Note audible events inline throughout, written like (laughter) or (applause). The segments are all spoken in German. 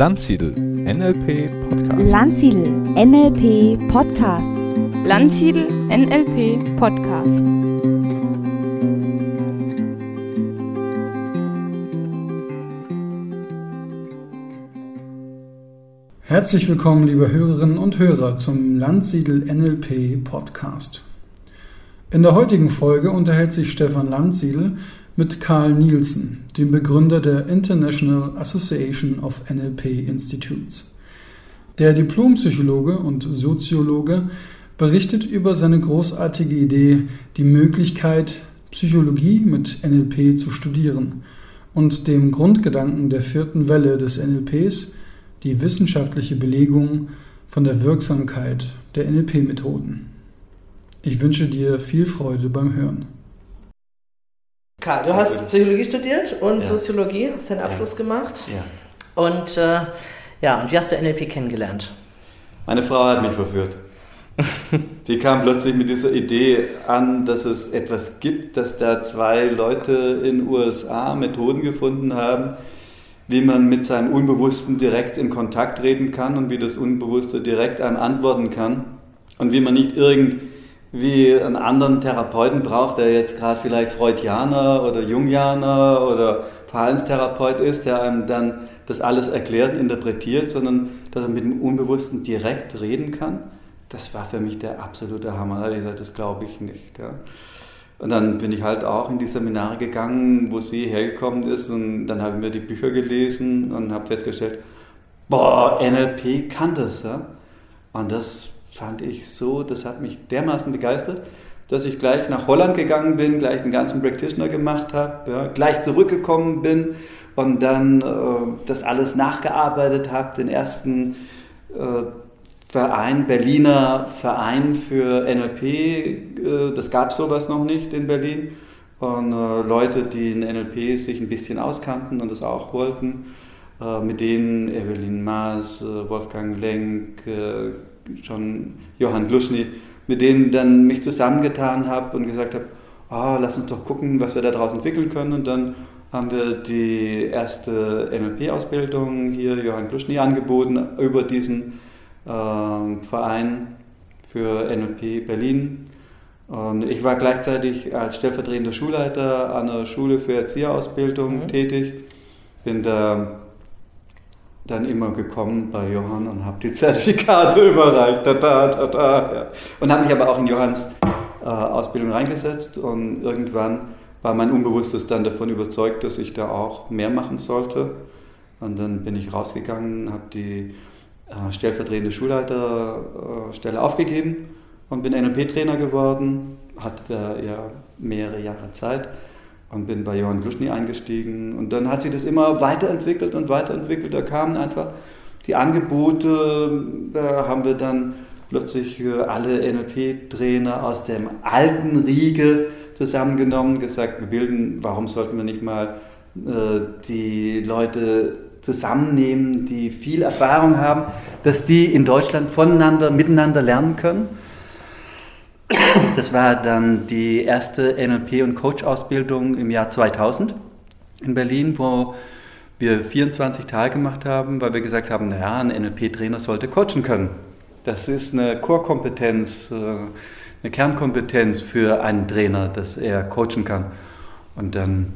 Landsiedel NLP Podcast. Landsiedel NLP Podcast. Landsiedel NLP Podcast. Herzlich willkommen, liebe Hörerinnen und Hörer, zum Landsiedel NLP Podcast. In der heutigen Folge unterhält sich Stefan Landsiedel mit Carl Nielsen, dem Begründer der International Association of NLP Institutes. Der Diplompsychologe und Soziologe berichtet über seine großartige Idee, die Möglichkeit, Psychologie mit NLP zu studieren und dem Grundgedanken der vierten Welle des NLPs, die wissenschaftliche Belegung von der Wirksamkeit der NLP-Methoden. Ich wünsche dir viel Freude beim Hören. Karl, du hast Psychologie studiert und Ja. Soziologie, hast deinen Abschluss gemacht. Ja. Und äh, ja, und wie hast du NLP kennengelernt? Meine Frau hat mich verführt. (laughs) Die kam plötzlich mit dieser Idee an, dass es etwas gibt, dass da zwei Leute in den USA Methoden gefunden haben, wie man mit seinem Unbewussten direkt in Kontakt treten kann und wie das Unbewusste direkt einem antworten kann und wie man nicht irgendwie einen anderen Therapeuten braucht, der jetzt gerade vielleicht Freudianer oder Jungianer oder Verhaltenstherapeut ist, der einem dann das alles erklärt und interpretiert, sondern dass er mit dem Unbewussten direkt reden kann. Das war für mich der absolute Hammer. Ich gesagt, das glaube ich nicht. Ja. Und dann bin ich halt auch in die Seminare gegangen, wo sie hergekommen ist und dann habe ich mir die Bücher gelesen und habe festgestellt, boah, NLP kann das. Ja. Und das fand ich so, das hat mich dermaßen begeistert, dass ich gleich nach Holland gegangen bin, gleich den ganzen Practitioner gemacht habe, ja, gleich zurückgekommen bin und dann äh, das alles nachgearbeitet habe, den ersten äh, Verein, Berliner Verein für NLP, äh, das gab sowas noch nicht in Berlin. Und äh, Leute, die in NLP sich ein bisschen auskannten und das auch wollten, äh, mit denen Evelyn Maas, äh, Wolfgang Lenk, schon Johann Gluschny, mit denen dann mich zusammengetan habe und gesagt habe, ah, lass uns doch gucken, was wir da draus entwickeln können. Und dann haben wir die erste NLP-Ausbildung hier, Johann Gluschny, angeboten über diesen ähm, Verein für NLP Berlin. Und ich war gleichzeitig als stellvertretender Schulleiter an der Schule für Erzieherausbildung Mhm. tätig. Bin da dann immer gekommen bei Johann und habe die Zertifikate (laughs) überreicht. Tata, tata, ja. Und habe mich aber auch in Johanns äh, Ausbildung reingesetzt und irgendwann war mein Unbewusstes dann davon überzeugt, dass ich da auch mehr machen sollte. Und dann bin ich rausgegangen, habe die äh, stellvertretende Schulleiterstelle aufgegeben und bin NLP-Trainer geworden, hatte da ja mehrere Jahre Zeit und bin bei Johann Gluschny eingestiegen. Und dann hat sich das immer weiterentwickelt und weiterentwickelt. Da kamen einfach die Angebote, da haben wir dann plötzlich äh, alle NLP-Trainer aus dem alten Riege zusammengenommen, gesagt, wir bilden, warum sollten wir nicht mal äh, die Leute zusammennehmen, die viel Erfahrung haben, dass die in Deutschland voneinander, miteinander lernen können. Das war dann die erste NLP- und Coach-Ausbildung im Jahr 2000 in Berlin, wo wir 24 Tage gemacht haben, weil wir gesagt haben, naja, ein NLP-Trainer sollte coachen können. Das ist eine Core-Kompetenz, äh, eine Kernkompetenz für einen Trainer, dass er coachen kann. Und dann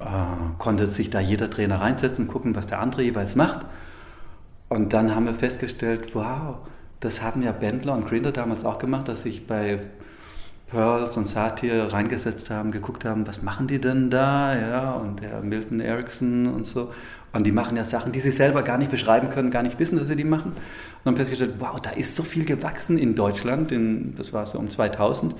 äh, konnte sich da jeder Trainer reinsetzen, gucken, was der andere jeweils macht. Und dann haben wir festgestellt, wow, das haben ja Bendler und Grinder damals auch gemacht, dass sich bei Pearls und Satir reingesetzt haben, geguckt haben, was machen die denn da, ja, und der Milton Erickson und so. Und die machen ja Sachen, die sie selber gar nicht beschreiben können, gar nicht wissen, dass sie die machen. Und haben festgestellt, wow, da ist so viel gewachsen in Deutschland, in, das war so um 2000.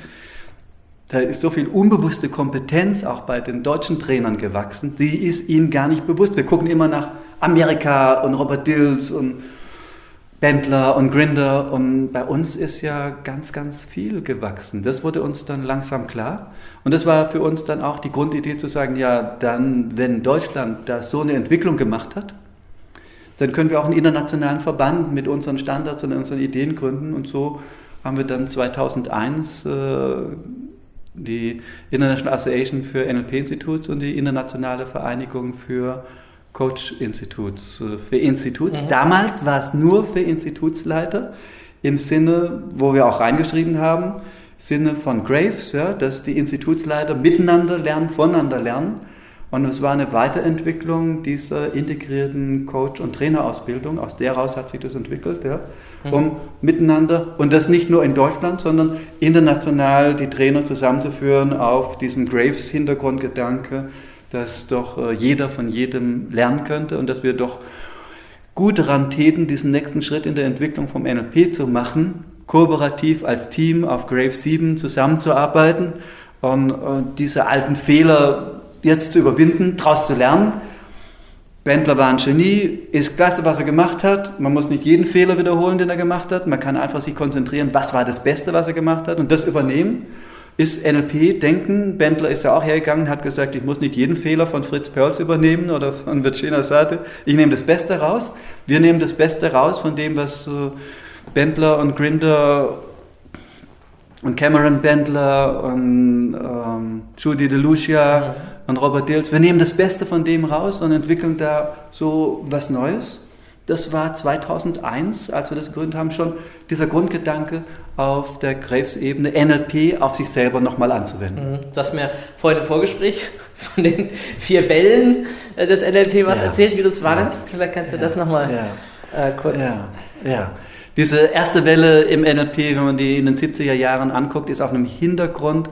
Da ist so viel unbewusste Kompetenz auch bei den deutschen Trainern gewachsen, die ist ihnen gar nicht bewusst. Wir gucken immer nach Amerika und Robert Dills und Bendler und Grinder und bei uns ist ja ganz, ganz viel gewachsen. Das wurde uns dann langsam klar und das war für uns dann auch die Grundidee zu sagen, ja, dann, wenn Deutschland da so eine Entwicklung gemacht hat, dann können wir auch einen internationalen Verband mit unseren Standards und unseren Ideen gründen und so haben wir dann 2001 äh, die International Association für NLP Institutes und die Internationale Vereinigung für Coach-Instituts, äh, für Instituts. Damals war es nur für Institutsleiter im Sinne, wo wir auch reingeschrieben haben, Sinne von Graves, ja, dass die Institutsleiter miteinander lernen, voneinander lernen. Und es war eine Weiterentwicklung dieser integrierten Coach- und Trainerausbildung. Aus der heraus hat sich das entwickelt, ja, um miteinander, und das nicht nur in Deutschland, sondern international die Trainer zusammenzuführen auf diesem Graves-Hintergrundgedanke, dass doch äh, jeder von jedem lernen könnte und dass wir doch gut daran täten, diesen nächsten Schritt in der Entwicklung vom NLP zu machen, kooperativ als Team auf Graves 7 zusammenzuarbeiten und äh, diese alten Fehler jetzt zu überwinden, daraus zu lernen. Bendler war ein Genie, ist klasse, was er gemacht hat. Man muss nicht jeden Fehler wiederholen, den er gemacht hat. Man kann einfach sich konzentrieren, was war das Beste, was er gemacht hat und das übernehmen. Ist NLP-Denken. Bendler ist ja auch hergegangen, hat gesagt, ich muss nicht jeden Fehler von Fritz Perls übernehmen oder von Virginia Sate. Ich nehme das Beste raus. Wir nehmen das Beste raus von dem, was äh, Bendler und Grinder und Cameron Bendler und ähm, Judy DeLucia und Robert Dills. Wir nehmen das Beste von dem raus und entwickeln da so was Neues. Das war 2001, als wir das gegründet haben, schon dieser Grundgedanke auf der Graves-Ebene, NLP auf sich selber nochmal anzuwenden. Mhm. Du hast mir vorhin im Vorgespräch von den vier Wellen äh, des NLP was Ja. erzählt, wie du es Ja. wahrnimmst. Vielleicht kannst du das nochmal Ja. äh, kurz. Ja, ja. Diese erste Welle im NLP, wenn man die in den 70er Jahren anguckt, ist auf einem Hintergrund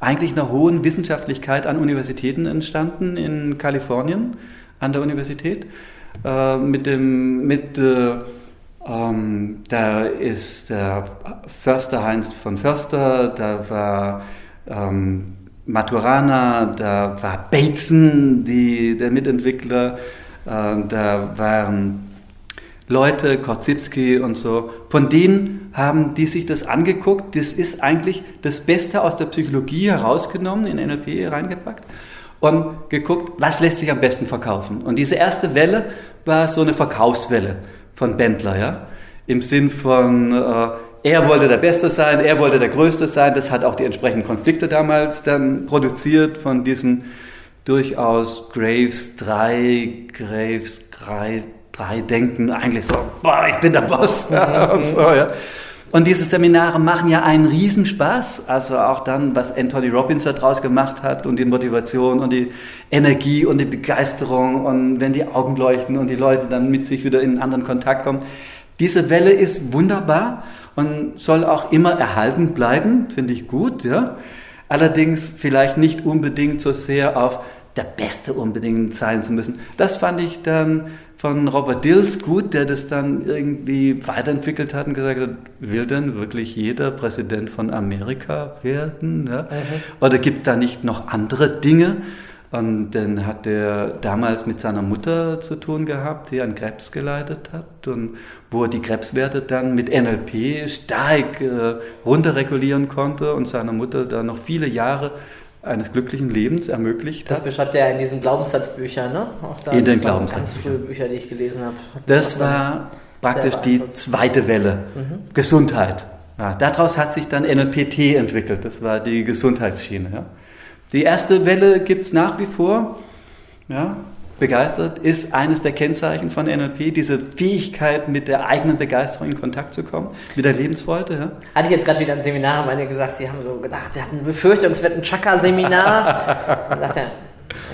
eigentlich einer hohen Wissenschaftlichkeit an Universitäten entstanden in Kalifornien an der Universität. Äh, mit dem, mit, äh, ähm, da ist der Förster Heinz von Förster, da war ähm, Maturana, da war Bateson, die, der Mitentwickler, äh, da waren Leute, Korzybski und so, von denen haben die sich das angeguckt. Das ist eigentlich das Beste aus der Psychologie herausgenommen, in NLP reingepackt und geguckt, was lässt sich am besten verkaufen. Und diese erste Welle war so eine Verkaufswelle von Bendler, ja, im Sinn von, äh, er wollte der Beste sein, er wollte der Größte sein. Das hat auch die entsprechenden Konflikte damals dann produziert von diesen durchaus Graves 3, Graves 3, 3 Denken, eigentlich so, boah, ich bin der Boss. (laughs) und, so, ja. Und diese Seminare machen ja einen Riesenspaß, also auch dann, was Anthony Robbins daraus gemacht hat und die Motivation und die Energie und die Begeisterung und wenn die Augen leuchten und die Leute dann mit sich wieder in einen anderen Kontakt kommen. Diese Welle ist wunderbar und soll auch immer erhalten bleiben, finde ich gut, ja. Allerdings vielleicht nicht unbedingt so sehr auf der Beste unbedingt sein zu müssen. Das fand ich dann von Robert Dills gut, der das dann irgendwie weiterentwickelt hat und gesagt hat, will denn wirklich jeder Präsident von Amerika werden? Ja? Oder gibt es da nicht noch andere Dinge? Und dann hat er damals mit seiner Mutter zu tun gehabt, die an Krebs geleitet hat und wo er die Krebswerte dann mit NLP stark äh, runterregulieren konnte und seiner Mutter dann noch viele Jahre eines glücklichen Lebens ermöglicht Das hat. beschreibt er in diesen Glaubenssatzbüchern, ne? Auch da, In den waren Ganz Glaubenssatzbüchern. frühe Bücher, die ich gelesen habe. Das war praktisch die zweite Welle, Gesundheit. Ja, daraus hat sich dann NLPT entwickelt, das war die Gesundheitsschiene. Ja. Die erste Welle gibt es nach wie vor, ja, begeistert, ist eines der Kennzeichen von NLP, diese Fähigkeit, mit der eigenen Begeisterung in Kontakt zu kommen, mit der Lebensfreude. Ja. Hatte ich jetzt gerade wieder im Seminar, haben einige gesagt, sie haben so gedacht, sie hatten Befürchtung, es wird ein Chakra-Seminar. Dann (laughs) sagt er,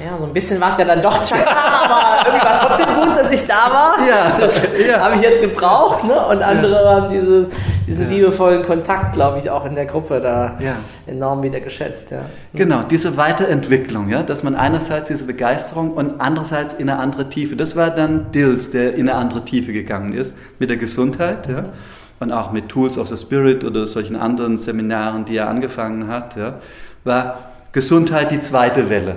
ja, so ein bisschen war es ja dann doch Chakra, (laughs) aber irgendwie war es trotzdem gut, dass ich da war. Ja, das ja. habe ich jetzt gebraucht, ne? Und andere haben dieses, diesen liebevollen Kontakt, glaube ich, auch in der Gruppe da Ja. enorm wieder geschätzt, ja. Genau, diese Weiterentwicklung, ja, dass man einerseits diese Begeisterung und andererseits in eine andere Tiefe. Das war dann Dills, der in eine andere Tiefe gegangen ist mit der Gesundheit, ja, und auch mit Tools of the Spirit oder solchen anderen Seminaren, die er angefangen hat, ja, war Gesundheit die zweite Welle.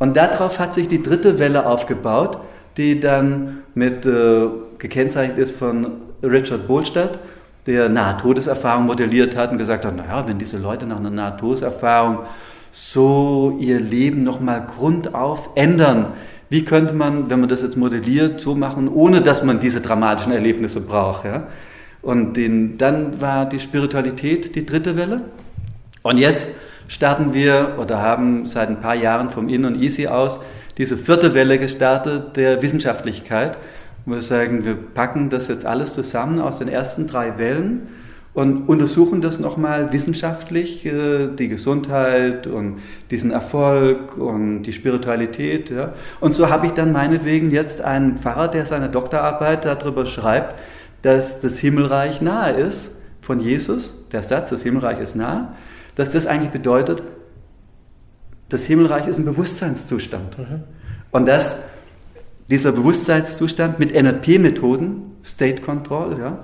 Und darauf hat sich die dritte Welle aufgebaut, die dann mit äh, gekennzeichnet ist von Richard Bolstadt, der Nahtodeserfahrung modelliert hat und gesagt hat, naja, wenn diese Leute nach einer Nahtodeserfahrung so ihr Leben nochmal grundauf ändern, wie könnte man, wenn man das jetzt modelliert, so machen, ohne dass man diese dramatischen Erlebnisse braucht. Ja? Und den, dann war die Spiritualität die dritte Welle. Und jetzt starten wir oder haben seit ein paar Jahren vom In und Easy aus diese vierte Welle gestartet der Wissenschaftlichkeit. Wir sagen, wir packen das jetzt alles zusammen aus den ersten drei Wellen und untersuchen das nochmal wissenschaftlich, äh, die Gesundheit und diesen Erfolg und die Spiritualität. Und so habe ich dann meinetwegen jetzt einen Pfarrer, der seine Doktorarbeit darüber schreibt, dass das Himmelreich nahe ist von Jesus, der Satz, das Himmelreich ist nahe, dass das eigentlich bedeutet, das Himmelreich ist ein Bewusstseinszustand. Mhm. Und dass dieser Bewusstseinszustand mit NLP-Methoden, State Control, ja,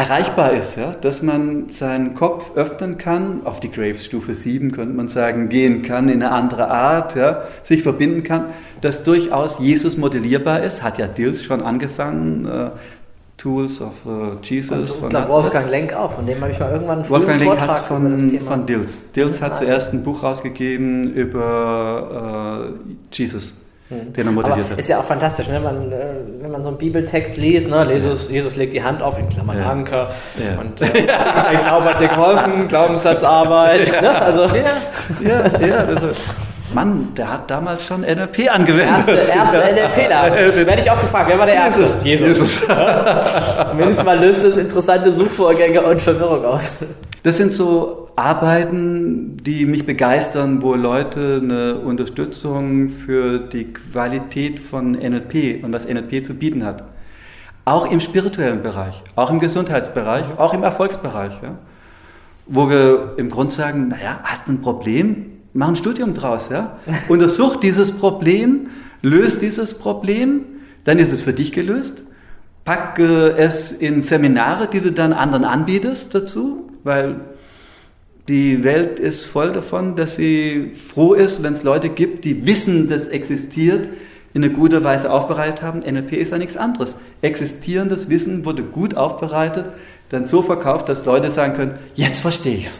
erreichbar ist, ja? dass man seinen Kopf öffnen kann, auf die Graves-Stufe 7 könnte man sagen, gehen kann in eine andere Art, ja? sich verbinden kann, dass durchaus Jesus modellierbar ist, hat ja Dills schon angefangen, äh, Tools of uh, Jesus. Und, und Wolfgang Lenk auch, von dem habe ich mal irgendwann einen Wolfgang Lenk hat von, von Dills. Dills hat zuerst ein Buch rausgegeben über uh, Jesus. Hm. den er modelliert Aber hat. Ist ja auch fantastisch, ne? man, äh, wenn man so einen Bibeltext liest, ne? Jesus, ja. Jesus legt die Hand auf, in Klammern ja. Anker, ja. und äh, der Glaube hat dir geholfen, Glaubenssatzarbeit. (laughs) Ne? Also, ja, ja, ja das ist, (laughs) Mann, der hat damals schon NLP angewendet. Erste, erste (laughs) NLPler. Werde ich auch gefragt, wer war der Erste? Jesus. Jesus. (laughs) Zumindest mal löst es interessante Suchvorgänge und Verwirrung aus. Das sind so Arbeiten, die mich begeistern, wo Leute eine Unterstützung für die Qualität von NLP und was NLP zu bieten hat. Auch im spirituellen Bereich, auch im Gesundheitsbereich, auch im Erfolgsbereich. Ja? Wo wir im Grunde sagen, naja, hast du ein Problem? Mach ein Studium draus. Ja? Untersuch dieses Problem, löst dieses Problem, dann ist es für dich gelöst. Pack es in Seminare, die du dann anderen anbietest dazu, weil die Welt ist voll davon, dass sie froh ist, wenn es Leute gibt, die wissen, dass existiert, in einer guten Weise aufbereitet haben. NLP ist ja nichts anderes. Existierendes Wissen wurde gut aufbereitet, dann so verkauft, dass Leute sagen können, jetzt verstehe ich's.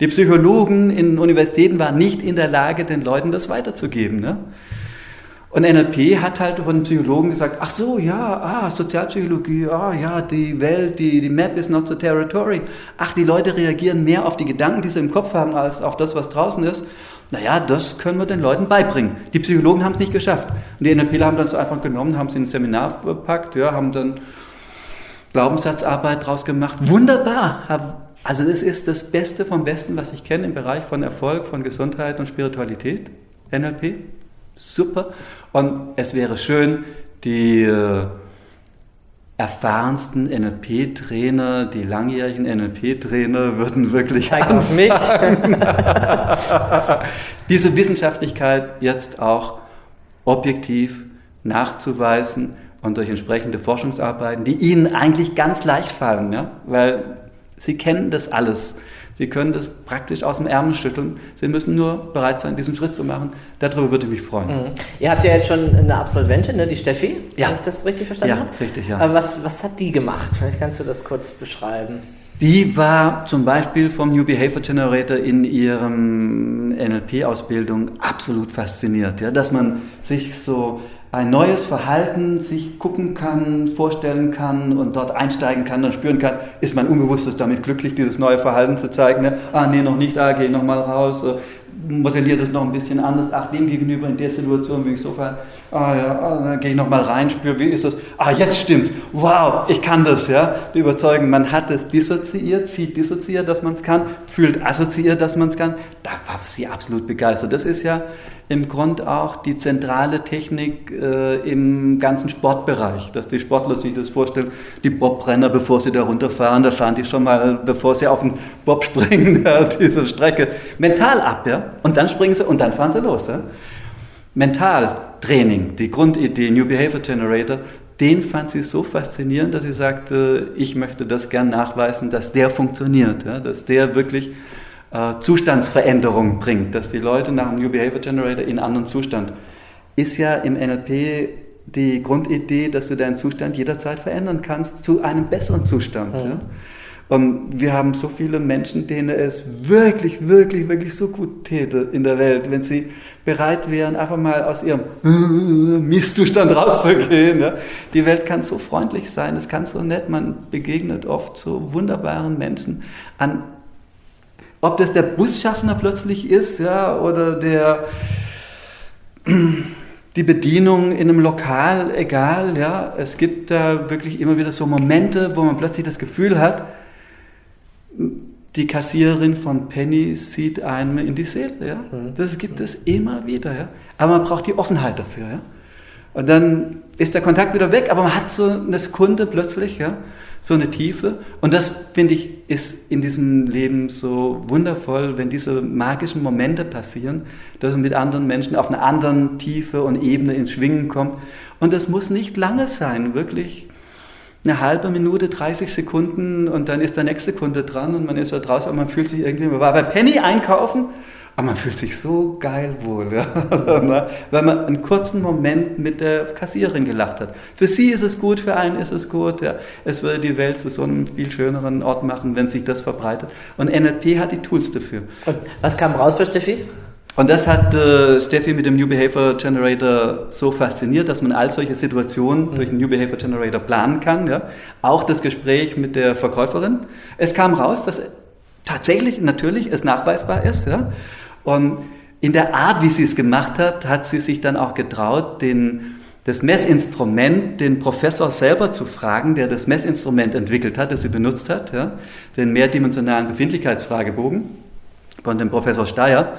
Die Psychologen in Universitäten waren nicht in der Lage, den Leuten das weiterzugeben. Ne? Und NLP hat halt von Psychologen gesagt, ach so, ja, ah, Sozialpsychologie, ah, ja, die Welt, die, die Map is not the territory. Ach, die Leute reagieren mehr auf die Gedanken, die sie im Kopf haben, als auf das, was draußen ist. Naja, das können wir den Leuten beibringen. Die Psychologen haben es nicht geschafft. Und die NLPler haben dann so einfach genommen, haben sie in ein Seminar verpackt, ja, haben dann Glaubenssatzarbeit draus gemacht. Wunderbar. Also das ist das Beste vom Besten, was ich kenne im Bereich von Erfolg, von Gesundheit und Spiritualität. NLP. Super. Und es wäre schön, die äh, erfahrensten NLP-Trainer, die langjährigen NLP-Trainer würden wirklich Zeig auf mich. (laughs) diese Wissenschaftlichkeit jetzt auch objektiv nachzuweisen und durch entsprechende Forschungsarbeiten, die Ihnen eigentlich ganz leicht fallen, ja? weil Sie kennen das alles. Sie können das praktisch aus dem Ärmel schütteln. Sie müssen nur bereit sein, diesen Schritt zu machen. Darüber würde ich mich freuen. Mhm. Ihr habt ja jetzt schon eine Absolventin, ne, die Steffi, ja. wenn ich das richtig verstanden ja, habe. Richtig, ja. Aber was, was hat die gemacht? Vielleicht kannst du das kurz beschreiben. Die war zum Beispiel vom New Behavior Generator in ihrem NLP-Ausbildung absolut fasziniert, ja, dass man sich so ein neues Verhalten sich gucken kann, vorstellen kann und dort einsteigen kann, dann spüren kann, ist mein Unbewusstes damit glücklich, dieses neue Verhalten zu zeigen. Ne? Ah, nee, noch nicht, ah, geh noch mal raus, äh, modelliert es noch ein bisschen anders. Ach, dem gegenüber in der Situation bin ich so ver ah ja, ah, dann gehe ich noch mal rein, spüre, wie ist das? Ah, jetzt stimmt's. Wow, ich kann das, ja. Überzeugen, man hat es dissoziiert, sieht dissoziiert, dass man es kann, fühlt assoziiert, dass man es kann. Da war sie absolut begeistert. Das ist ja im Grund auch die zentrale Technik äh, im ganzen Sportbereich, dass die Sportler sich das vorstellen, die Bobrenner, bevor sie da runterfahren, da fahren die schon mal, bevor sie auf den Bob springen, (laughs) diese Strecke, mental ab, ja, und dann springen sie und dann fahren sie los, ja. Mentaltraining, die Grundidee New Behavior Generator, den fand sie so faszinierend, dass sie sagte, ich möchte das gern nachweisen, dass der funktioniert, ja, dass der wirklich äh, Zustandsveränderung bringt, dass die Leute nach dem New Behavior Generator in einen anderen Zustand. Ist ja im NLP die Grundidee, dass du deinen Zustand jederzeit verändern kannst zu einem besseren Zustand. Mhm. Ja? Und wir haben so viele Menschen, denen es wirklich, wirklich, wirklich so gut täte in der Welt, wenn sie bereit wären, einfach mal aus ihrem Misszustand rauszugehen. Ja? Die Welt kann so freundlich sein, es kann so nett, man begegnet oft so wunderbaren Menschen an ob das der Busschaffner plötzlich ist, ja, oder der (clears throat) die Bedienung in einem Lokal, egal, ja, es gibt da wirklich immer wieder so Momente, wo man plötzlich das Gefühl hat, die Kassiererin von Penny sieht einem in die Seele, ja. Mhm. Das gibt es immer wieder, ja. Aber man braucht die Offenheit dafür, ja. Und dann ist der Kontakt wieder weg, aber man hat so eine Sekunde plötzlich, ja, so eine Tiefe. Und das, finde ich, ist in diesem Leben so wundervoll, wenn diese magischen Momente passieren, dass man mit anderen Menschen auf einer anderen Tiefe und Ebene ins Schwingen kommt. Und das muss nicht lange sein, wirklich eine halbe Minute, 30 Sekunden und dann ist der nächste Kunde dran und man ist da draußen und man fühlt sich irgendwie, man war bei Penny einkaufen, aber man fühlt sich so geil wohl, ja? (laughs) weil man einen kurzen Moment mit der Kassiererin gelacht hat. Für sie ist es gut, für einen ist es gut. Ja? Es würde die Welt zu so einem viel schöneren Ort machen, wenn sich das verbreitet. Und NLP hat die Tools dafür. Und was kam raus für Steffi? Und das hat äh, Steffi mit dem New Behavior Generator so fasziniert, dass man all solche Situationen durch den New Behavior Generator planen kann. Ja? Auch das Gespräch mit der Verkäuferin. Es kam raus, dass tatsächlich natürlich es nachweisbar ist. Ja? Und in der Art, wie sie es gemacht hat, hat sie sich dann auch getraut, den, das Messinstrument, den Professor selber zu fragen, der das Messinstrument entwickelt hat, das sie benutzt hat, ja? den mehrdimensionalen Befindlichkeitsfragebogen von dem Professor Steyer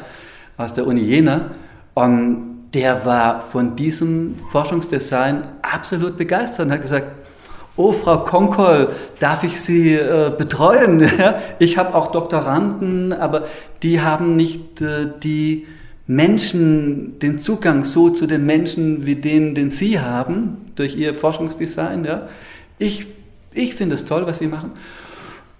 aus der Uni Jena. Und der war von diesem Forschungsdesign absolut begeistert und hat gesagt, oh Frau Konkol, darf ich Sie äh, betreuen? (laughs) ich habe auch Doktoranden, aber die haben nicht äh, die Menschen, den Zugang so zu den Menschen wie den, den Sie haben, durch Ihr Forschungsdesign. Ja? Ich, ich finde es toll, was Sie machen.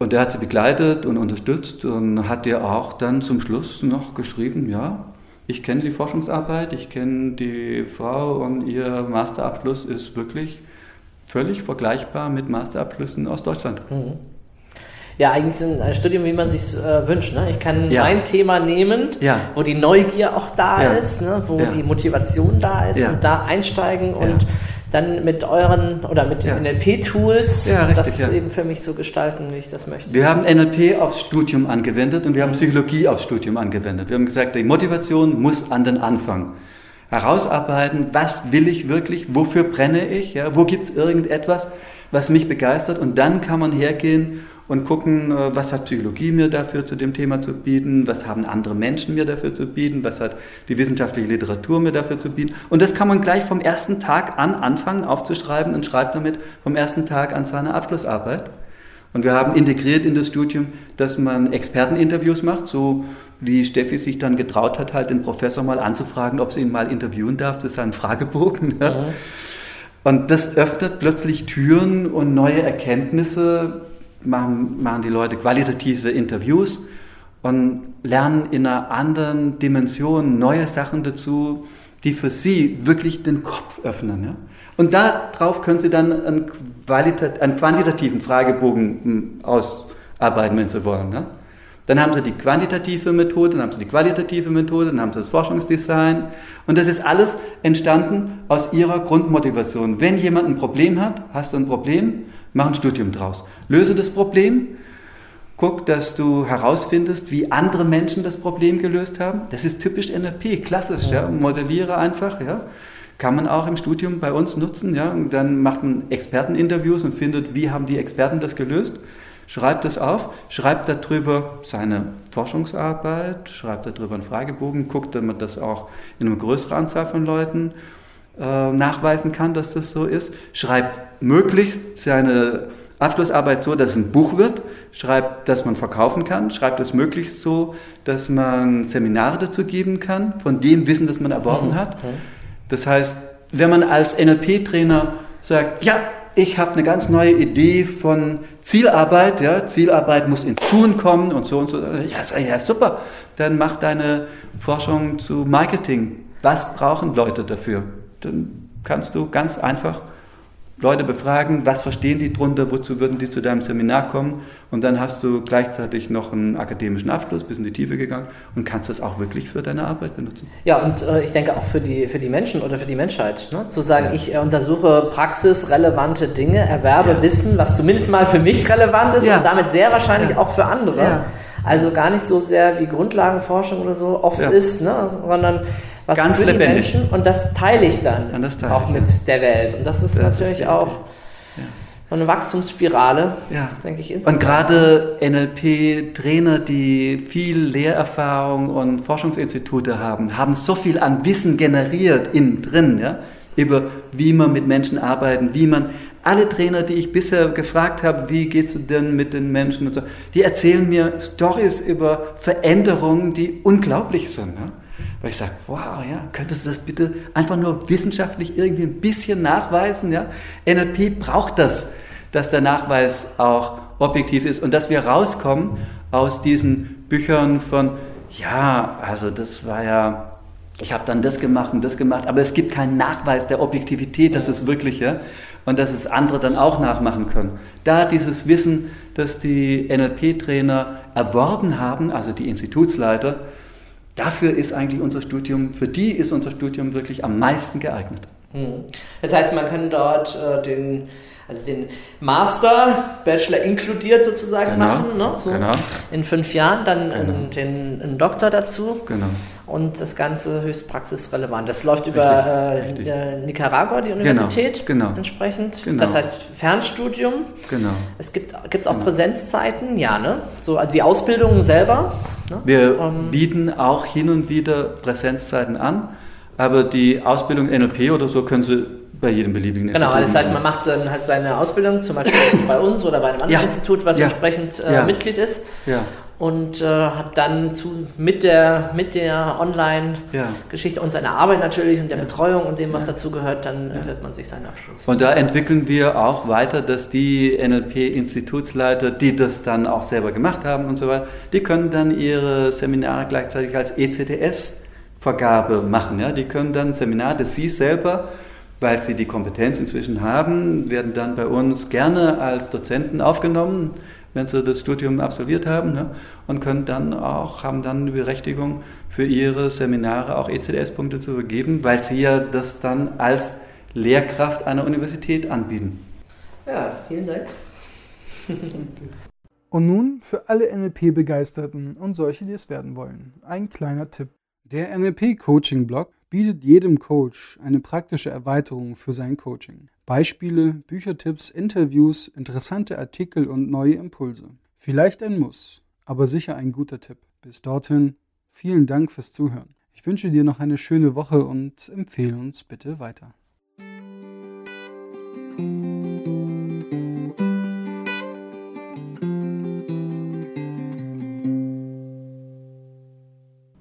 Und er hat sie begleitet und unterstützt und hat ihr auch dann zum Schluss noch geschrieben, ja, ich kenne die Forschungsarbeit, ich kenne die Frau und ihr Masterabschluss ist wirklich völlig vergleichbar mit Masterabschlüssen aus Deutschland. Mhm. Ja, eigentlich ist ein Studium, wie man sich äh, wünscht. Ne? Ich kann Ja. mein Thema nehmen, Ja. wo die Neugier auch da Ja. ist, ne? wo die Motivation da ist und da einsteigen und dann mit euren oder mit Ja. den NLP-Tools Ja, das ja. eben für mich so gestalten, wie ich das möchte. Wir haben NLP aufs Studium angewendet und wir haben Psychologie aufs Studium angewendet. Wir haben gesagt, die Motivation muss an den Anfang. Herausarbeiten, was will ich wirklich, wofür brenne ich, ja, wo gibt es irgendetwas, was mich begeistert und dann kann man hergehen und gucken, äh, was hat Psychologie mir dafür zu dem Thema zu bieten, was haben andere Menschen mir dafür zu bieten, was hat die wissenschaftliche Literatur mir dafür zu bieten. Und das kann man gleich vom ersten Tag an anfangen aufzuschreiben und schreibt damit vom ersten Tag an seine Abschlussarbeit. Und wir haben integriert in das Studium, dass man Experteninterviews macht, so wie Steffi sich dann getraut hat, halt den Professor mal anzufragen, ob sie ihn mal interviewen darf zu seinem Fragebogen. Ja. Mhm. Und das öffnet plötzlich Türen und neue Erkenntnisse, machen, machen die Leute qualitative Interviews und lernen in einer anderen Dimension neue Sachen dazu, die für sie wirklich den Kopf öffnen. Ja? Und darauf können sie dann einen, einen quantitativen Fragebogen hm, ausarbeiten, wenn sie wollen. Ja? Dann haben sie die quantitative Methode, dann haben sie die qualitative Methode, dann haben sie das Forschungsdesign. Und das ist alles entstanden aus ihrer Grundmotivation. Wenn jemand ein Problem hat, hast du ein Problem, mach ein Studium draus. Löse das Problem, guck, dass du herausfindest, wie andere Menschen das Problem gelöst haben. Das ist typisch NLP, klassisch, ja. Modelliere einfach, ja. Kann man auch im Studium bei uns nutzen, ja. Und dann macht man Experteninterviews und findet, wie haben die Experten das gelöst. Schreibt das auf, schreibt darüber seine Forschungsarbeit, schreibt darüber einen Fragebogen, guckt, damit man das auch in einer größeren Anzahl von Leuten äh, nachweisen kann, dass das so ist. Schreibt möglichst seine Abschlussarbeit so, dass es ein Buch wird. Schreibt, dass man verkaufen kann. Schreibt es möglichst so, dass man Seminare dazu geben kann, von dem Wissen, das man erworben hat. Das heißt, wenn man als NLP-Trainer sagt, ja, ich habe eine ganz neue Idee von Zielarbeit, ja, Zielarbeit muss ins Tun kommen und so und so, ja, ja super, dann mach deine Forschung zu Marketing. Was brauchen Leute dafür? Dann kannst du ganz einfach Leute befragen, was verstehen die drunter, wozu würden die zu deinem Seminar kommen und dann hast du gleichzeitig noch einen akademischen Abschluss, bis in die Tiefe gegangen und kannst das auch wirklich für deine Arbeit benutzen. Ja, und äh, ich denke auch für die, für die Menschen oder für die Menschheit. Ne? Zu sagen, ich äh, untersuche praxisrelevante Dinge, erwerbe Ja. Wissen, was zumindest mal für mich relevant ist Ja. und damit sehr wahrscheinlich Ja. auch für andere. Ja. Also gar nicht so sehr wie Grundlagenforschung oder so oft Ja. ist, ne? sondern was Ganz für die lebendig. Menschen und das teile ich dann Und teile auch ich, mit ja. der Welt. Und das ist Das ist natürlich die auch Idee. so eine Wachstumsspirale, Ja. denke ich. Und insgesamt. gerade NLP-Trainer, die viel Lehrerfahrung und Forschungsinstitute haben, haben so viel an Wissen generiert innen drin, ja, über wie man mit Menschen arbeiten, wie man alle Trainer, die ich bisher gefragt habe, wie geht's denn mit den Menschen und so, die erzählen mir Stories über Veränderungen, die unglaublich sind. Ja? Weil ich sage, wow, ja, könntest du das bitte einfach nur wissenschaftlich irgendwie ein bisschen nachweisen? Ja? NLP braucht das, dass der Nachweis auch objektiv ist und dass wir rauskommen aus diesen Büchern von, ja, also das war ja, ich habe dann das gemacht und das gemacht, aber es gibt keinen Nachweis der Objektivität, das ist wirklich, ja, und dass es andere dann auch nachmachen können. Da dieses Wissen, das die NLP-Trainer erworben haben, also die Institutsleiter, dafür ist eigentlich unser Studium, für die ist unser Studium wirklich am meisten geeignet. Hm. Das heißt, man kann dort äh, den, also den Master, Bachelor inkludiert sozusagen Genau, machen, ne? so genau. in fünf Jahren, dann Genau. einen, den, einen Doktor dazu Genau. Und das Ganze höchst praxisrelevant. Das läuft über äh, Richtig, richtig. äh, Nicaragua, die Universität, genau. entsprechend. Genau. Das heißt Fernstudium. Genau. Es gibt gibt's auch Genau. Präsenzzeiten, ja, ne? So, also die Ausbildung selber. Ne? Wir Ähm, bieten auch hin und wieder Präsenzzeiten an, aber die Ausbildung NLP oder so können Sie bei jedem beliebigen Genau, Institut das heißt, man macht dann halt seine Ausbildung, zum Beispiel bei uns oder bei einem anderen Ja. Institut, was Ja. entsprechend äh, Ja. Mitglied ist. Ja, Und äh, hat dann zu, mit der, mit der Ja. Online-Geschichte und seiner Arbeit natürlich und der Ja. Betreuung und dem, was Ja. dazu gehört, dann wird man sich seinen Abschluss. und da entwickeln wir auch weiter, dass die NLP-Institutsleiter, die das dann auch selber gemacht haben und so weiter, die können dann ihre Seminare gleichzeitig als ECTS-Vergabe machen. Ja? Die können dann Seminare, das sie selber, weil sie die Kompetenz inzwischen haben, werden dann bei uns gerne als Dozenten aufgenommen, wenn sie das Studium absolviert haben ne? und können dann auch, haben dann die Berechtigung für ihre Seminare auch ECTS-Punkte zu vergeben, weil sie ja das dann als Lehrkraft einer Universität anbieten. Ja, vielen Dank. (laughs) Und nun für alle NLP-Begeisterten und solche, die es werden wollen, ein kleiner Tipp. Der NLP-Coaching-Blog bietet jedem Coach eine praktische Erweiterung für sein Coaching. Beispiele, Büchertipps, Interviews, interessante Artikel und neue Impulse. Vielleicht ein Muss, aber sicher ein guter Tipp. Bis dorthin, vielen Dank fürs Zuhören. Ich wünsche dir noch eine schöne Woche und empfehle uns bitte weiter.